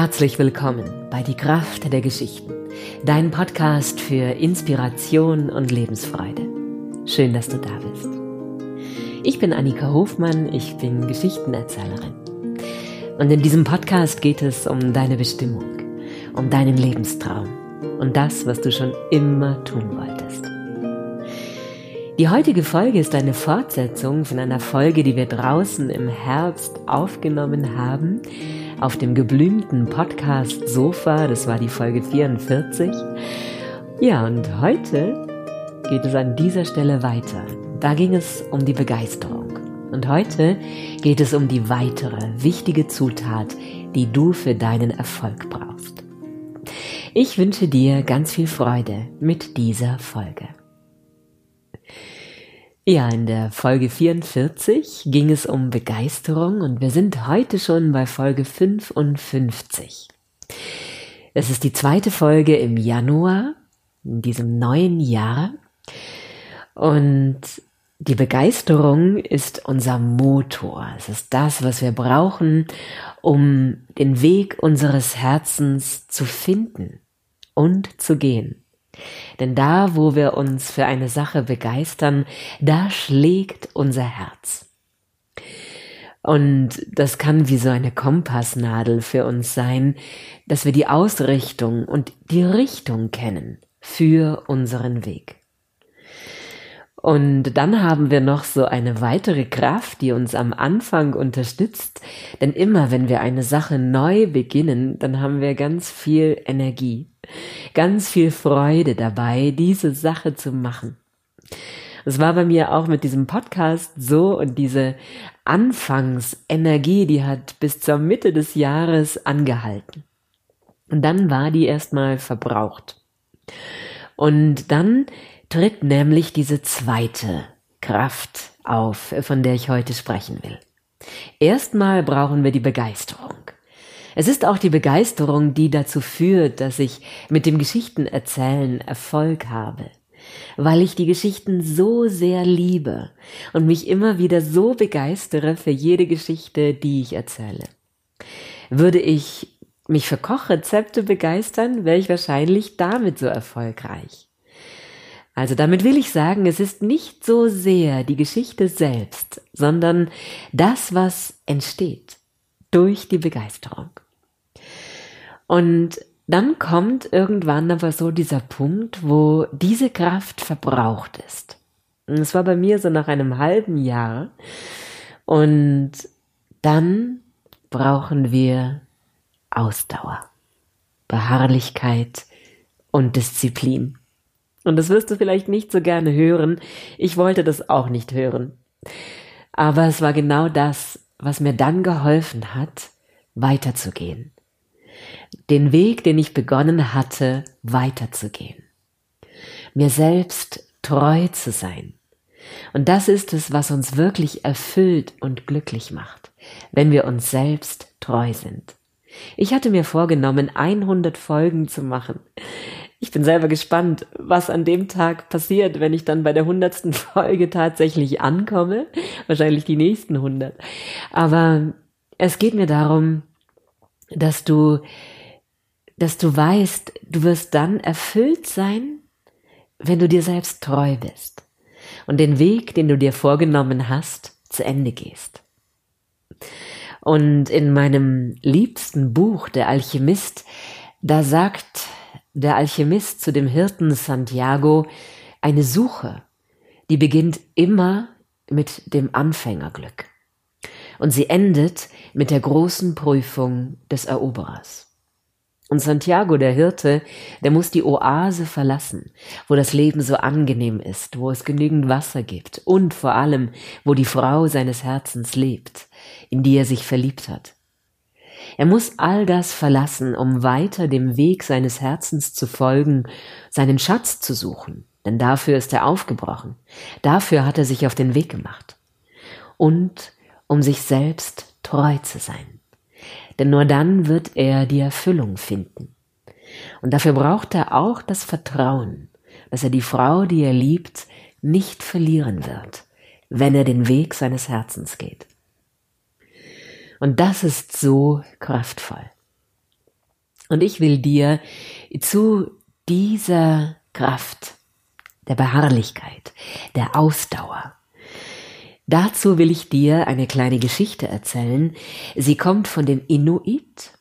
Herzlich willkommen bei Die Kraft der Geschichten, dein Podcast für Inspiration und Lebensfreude. Schön, dass du da bist. Ich bin Annika Hofmann, ich bin Geschichtenerzählerin. Und in diesem Podcast geht es um deine Bestimmung, um deinen Lebenstraum und das, was du schon immer tun wolltest. Die heutige Folge ist eine Fortsetzung von einer Folge, die wir draußen im Herbst aufgenommen haben, auf dem geblümten Podcast Sofa. Das war die Folge 44. Ja, und heute geht es an dieser Stelle weiter. Da ging es um die Begeisterung. Und heute geht es um die weitere wichtige Zutat, die du für deinen Erfolg brauchst. Ich wünsche dir ganz viel Freude mit dieser Folge. Ja, in der Folge 44 ging es um Begeisterung und wir sind heute schon bei Folge 55. Es ist die zweite Folge im Januar, in diesem neuen Jahr. Und die Begeisterung ist unser Motor. Es ist das, was wir brauchen, um den Weg unseres Herzens zu finden und zu gehen. Denn da, wo wir uns für eine Sache begeistern, da schlägt unser Herz. Und das kann wie so eine Kompassnadel für uns sein, dass wir die Ausrichtung und die Richtung kennen für unseren Weg. Und dann haben wir noch so eine weitere Kraft, die uns am Anfang unterstützt. Denn immer wenn wir eine Sache neu beginnen, dann haben wir ganz viel Energie, ganz viel Freude dabei, diese Sache zu machen. Es war bei mir auch mit diesem Podcast so und diese Anfangsenergie, die hat bis zur Mitte des Jahres angehalten. Und dann war die erstmal verbraucht. Und dann tritt nämlich diese zweite Kraft auf, von der ich heute sprechen will. Erstmal brauchen wir die Begeisterung. Es ist auch die Begeisterung, die dazu führt, dass ich mit dem Geschichtenerzählen Erfolg habe, weil ich die Geschichten so sehr liebe und mich immer wieder so begeistere für jede Geschichte, die ich erzähle. Würde ich mich für Kochrezepte begeistern, wäre ich wahrscheinlich damit so erfolgreich. Also damit will ich sagen, es ist nicht so sehr die Geschichte selbst, sondern das, was entsteht durch die Begeisterung. Und dann kommt irgendwann aber so dieser Punkt, wo diese Kraft verbraucht ist. Und es war bei mir so nach einem halben Jahr. Und dann brauchen wir Ausdauer, Beharrlichkeit und Disziplin. Und das wirst du vielleicht nicht so gerne hören. Ich wollte das auch nicht hören. Aber es war genau das, was mir dann geholfen hat, weiterzugehen. Den Weg, den ich begonnen hatte, weiterzugehen. Mir selbst treu zu sein. Und das ist es, was uns wirklich erfüllt und glücklich macht, wenn wir uns selbst treu sind. Ich hatte mir vorgenommen, 100 Folgen zu machen. Ich bin selber gespannt, was an dem Tag passiert, wenn ich dann bei der hundertsten Folge tatsächlich ankomme. Wahrscheinlich die nächsten hundert. Aber es geht mir darum, dass du, dass du weißt, du wirst dann erfüllt sein, wenn du dir selbst treu bist und den Weg, den du dir vorgenommen hast, zu Ende gehst. Und in meinem liebsten Buch, Der Alchemist, da sagt der Alchemist zu dem Hirten Santiago eine Suche, die beginnt immer mit dem Anfängerglück. Und sie endet mit der großen Prüfung des Eroberers. Und Santiago, der Hirte, der muss die Oase verlassen, wo das Leben so angenehm ist, wo es genügend Wasser gibt und vor allem, wo die Frau seines Herzens lebt, in die er sich verliebt hat. Er muss all das verlassen, um weiter dem Weg seines Herzens zu folgen, seinen Schatz zu suchen, denn dafür ist er aufgebrochen, dafür hat er sich auf den Weg gemacht. Und um sich selbst treu zu sein. Denn nur dann wird er die Erfüllung finden. Und dafür braucht er auch das Vertrauen, dass er die Frau, die er liebt, nicht verlieren wird, wenn er den Weg seines Herzens geht. Und das ist so kraftvoll. Und ich will dir zu dieser Kraft, der Beharrlichkeit, der Ausdauer, Dazu will ich dir eine kleine Geschichte erzählen. Sie kommt von den Inuit.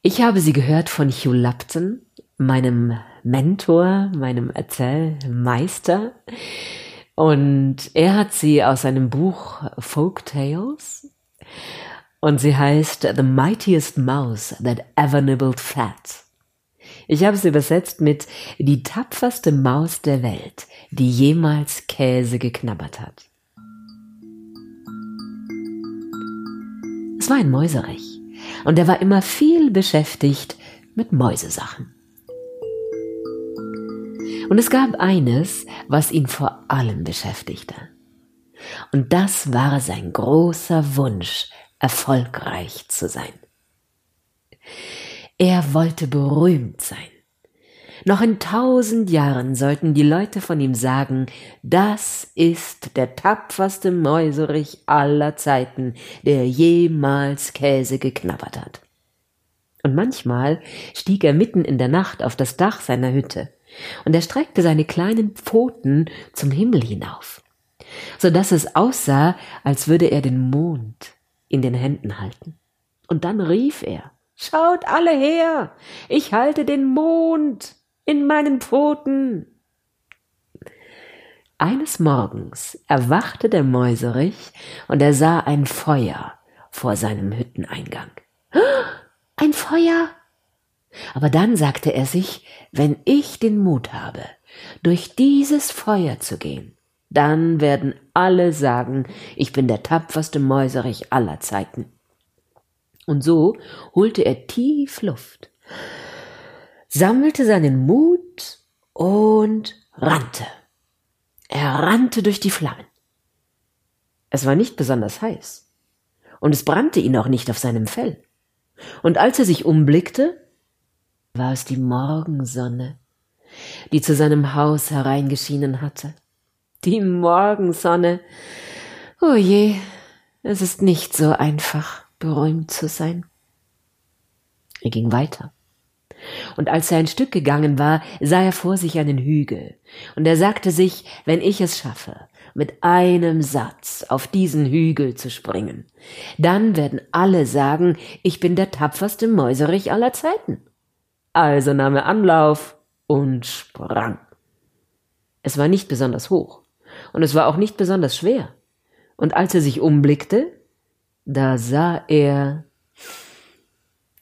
Ich habe sie gehört von Hugh Lupton, meinem Mentor, meinem Erzählmeister. Und er hat sie aus seinem Buch Folk Tales. Und sie heißt The Mightiest Mouse That Ever Nibbled Fat. Ich habe sie übersetzt mit Die tapferste Maus der Welt, die jemals Käse geknabbert hat. War ein Mäuserich und er war immer viel beschäftigt mit Mäusesachen. Und es gab eines, was ihn vor allem beschäftigte. Und das war sein großer Wunsch, erfolgreich zu sein. Er wollte berühmt sein. Noch in tausend Jahren sollten die Leute von ihm sagen, das ist der tapferste Mäuserich aller Zeiten, der jemals Käse geknabbert hat. Und manchmal stieg er mitten in der Nacht auf das Dach seiner Hütte, und er streckte seine kleinen Pfoten zum Himmel hinauf, so dass es aussah, als würde er den Mond in den Händen halten. Und dann rief er, Schaut alle her, ich halte den Mond in meinen Pfoten. Eines Morgens erwachte der Mäuserich und er sah ein Feuer vor seinem Hütteneingang. Ein Feuer! Aber dann sagte er sich, wenn ich den Mut habe, durch dieses Feuer zu gehen, dann werden alle sagen, ich bin der tapferste Mäuserich aller Zeiten. Und so holte er tief Luft sammelte seinen Mut und rannte. Er rannte durch die Flammen. Es war nicht besonders heiß, und es brannte ihn auch nicht auf seinem Fell. Und als er sich umblickte, war es die Morgensonne, die zu seinem Haus hereingeschienen hatte. Die Morgensonne. Oh je, es ist nicht so einfach, berühmt zu sein. Er ging weiter. Und als er ein Stück gegangen war, sah er vor sich einen Hügel. Und er sagte sich, wenn ich es schaffe, mit einem Satz auf diesen Hügel zu springen, dann werden alle sagen, ich bin der tapferste Mäuserich aller Zeiten. Also nahm er Anlauf und sprang. Es war nicht besonders hoch, und es war auch nicht besonders schwer. Und als er sich umblickte, da sah er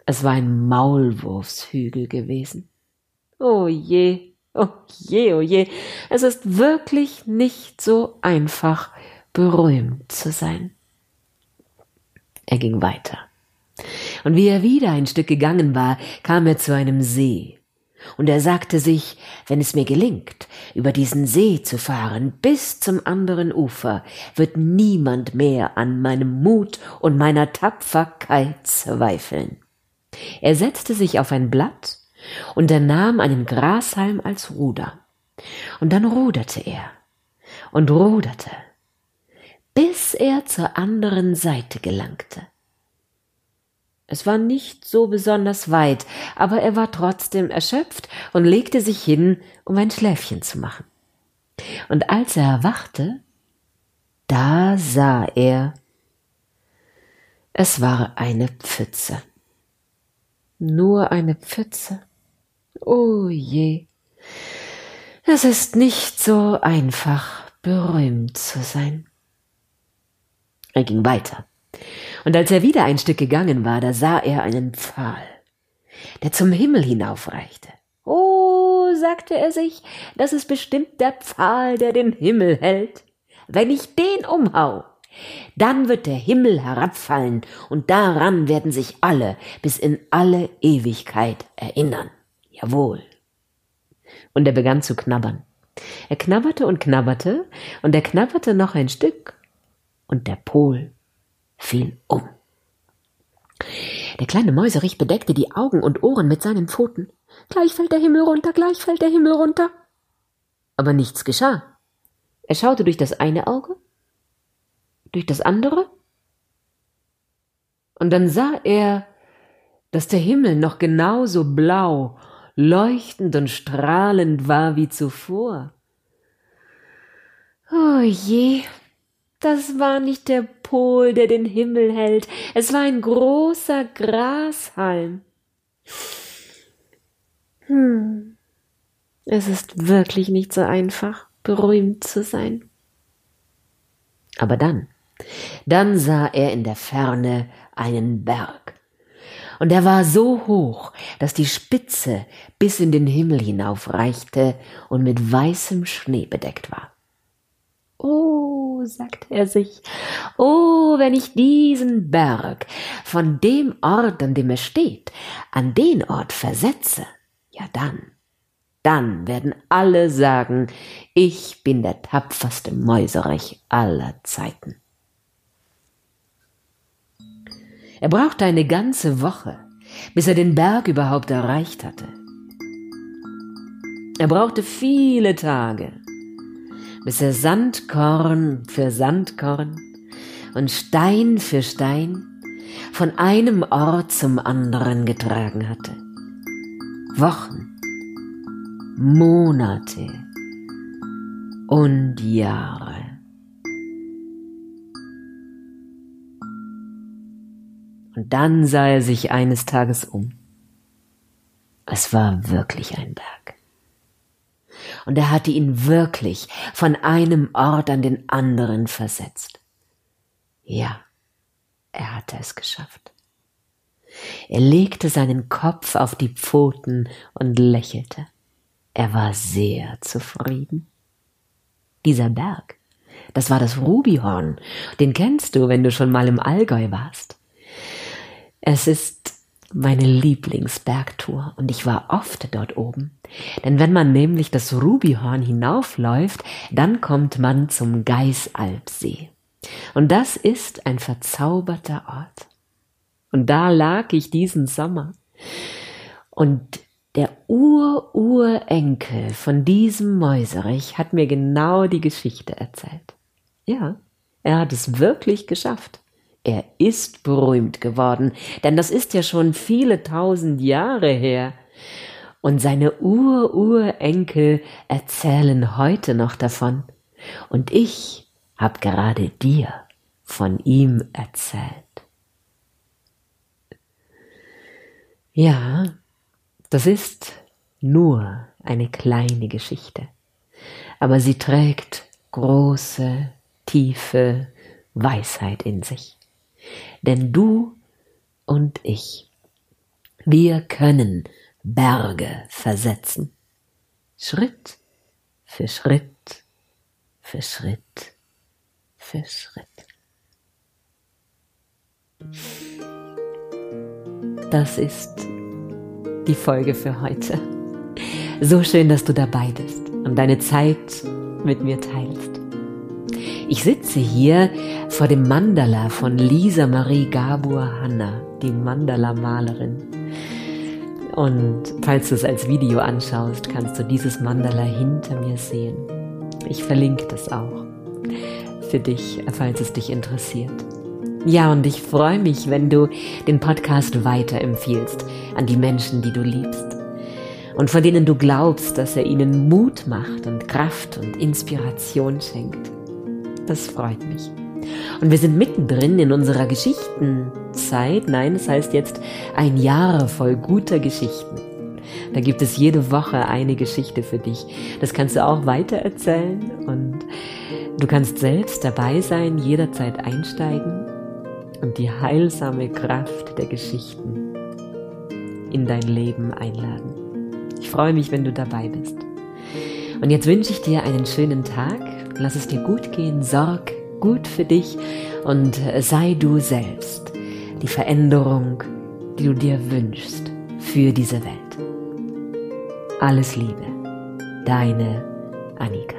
es war ein Maulwurfshügel gewesen. Oh je, oh je, oh je, es ist wirklich nicht so einfach, berühmt zu sein. Er ging weiter. Und wie er wieder ein Stück gegangen war, kam er zu einem See. Und er sagte sich, wenn es mir gelingt, über diesen See zu fahren bis zum anderen Ufer, wird niemand mehr an meinem Mut und meiner Tapferkeit zweifeln. Er setzte sich auf ein Blatt und er nahm einen Grashalm als Ruder. Und dann ruderte er und ruderte, bis er zur anderen Seite gelangte. Es war nicht so besonders weit, aber er war trotzdem erschöpft und legte sich hin, um ein Schläfchen zu machen. Und als er erwachte, da sah er, es war eine Pfütze. Nur eine Pfütze. Oh je. Es ist nicht so einfach, berühmt zu sein. Er ging weiter. Und als er wieder ein Stück gegangen war, da sah er einen Pfahl, der zum Himmel hinaufreichte. Oh, sagte er sich, das ist bestimmt der Pfahl, der den Himmel hält. Wenn ich den umhau, dann wird der Himmel herabfallen, und daran werden sich alle bis in alle Ewigkeit erinnern. Jawohl. Und er begann zu knabbern. Er knabberte und knabberte, und er knabberte noch ein Stück, und der Pol fiel um. Der kleine Mäuserich bedeckte die Augen und Ohren mit seinen Pfoten. Gleich fällt der Himmel runter, gleich fällt der Himmel runter. Aber nichts geschah. Er schaute durch das eine Auge durch das andere? Und dann sah er, dass der Himmel noch genauso blau, leuchtend und strahlend war wie zuvor. Oh je, das war nicht der Pol, der den Himmel hält, es war ein großer Grashalm. Hm, es ist wirklich nicht so einfach, berühmt zu sein. Aber dann, dann sah er in der Ferne einen Berg. Und er war so hoch, dass die Spitze bis in den Himmel hinaufreichte und mit weißem Schnee bedeckt war. Oh, sagte er sich, oh, wenn ich diesen Berg von dem Ort, an dem er steht, an den Ort versetze, ja dann, dann werden alle sagen, ich bin der tapferste Mäuserich aller Zeiten. Er brauchte eine ganze Woche, bis er den Berg überhaupt erreicht hatte. Er brauchte viele Tage, bis er Sandkorn für Sandkorn und Stein für Stein von einem Ort zum anderen getragen hatte. Wochen, Monate und Jahre. Dann sah er sich eines Tages um. Es war wirklich ein Berg. Und er hatte ihn wirklich von einem Ort an den anderen versetzt. Ja, er hatte es geschafft. Er legte seinen Kopf auf die Pfoten und lächelte. Er war sehr zufrieden. Dieser Berg, das war das Rubihorn, den kennst du, wenn du schon mal im Allgäu warst. Es ist meine Lieblingsbergtour und ich war oft dort oben. Denn wenn man nämlich das Rubihorn hinaufläuft, dann kommt man zum Geisalpsee. Und das ist ein verzauberter Ort. Und da lag ich diesen Sommer. Und der Ur-Urenkel von diesem Mäuserich hat mir genau die Geschichte erzählt. Ja, er hat es wirklich geschafft. Er ist berühmt geworden, denn das ist ja schon viele tausend Jahre her. Und seine Ur-Urenkel erzählen heute noch davon. Und ich hab gerade dir von ihm erzählt. Ja, das ist nur eine kleine Geschichte, aber sie trägt große, tiefe Weisheit in sich. Denn du und ich, wir können Berge versetzen. Schritt für Schritt für Schritt für Schritt. Das ist die Folge für heute. So schön, dass du dabei bist und deine Zeit mit mir teilst. Ich sitze hier vor dem Mandala von Lisa Marie Gabor Hanna, die Mandala-Malerin. Und falls du es als Video anschaust, kannst du dieses Mandala hinter mir sehen. Ich verlinke das auch für dich, falls es dich interessiert. Ja, und ich freue mich, wenn du den Podcast weiterempfiehlst an die Menschen, die du liebst und von denen du glaubst, dass er ihnen Mut macht und Kraft und Inspiration schenkt. Das freut mich. Und wir sind mittendrin in unserer Geschichtenzeit. Nein, es das heißt jetzt ein Jahr voll guter Geschichten. Da gibt es jede Woche eine Geschichte für dich. Das kannst du auch weitererzählen und du kannst selbst dabei sein, jederzeit einsteigen und die heilsame Kraft der Geschichten in dein Leben einladen. Ich freue mich, wenn du dabei bist. Und jetzt wünsche ich dir einen schönen Tag Lass es dir gut gehen, sorg gut für dich und sei du selbst die Veränderung, die du dir wünschst für diese Welt. Alles Liebe, deine Annika.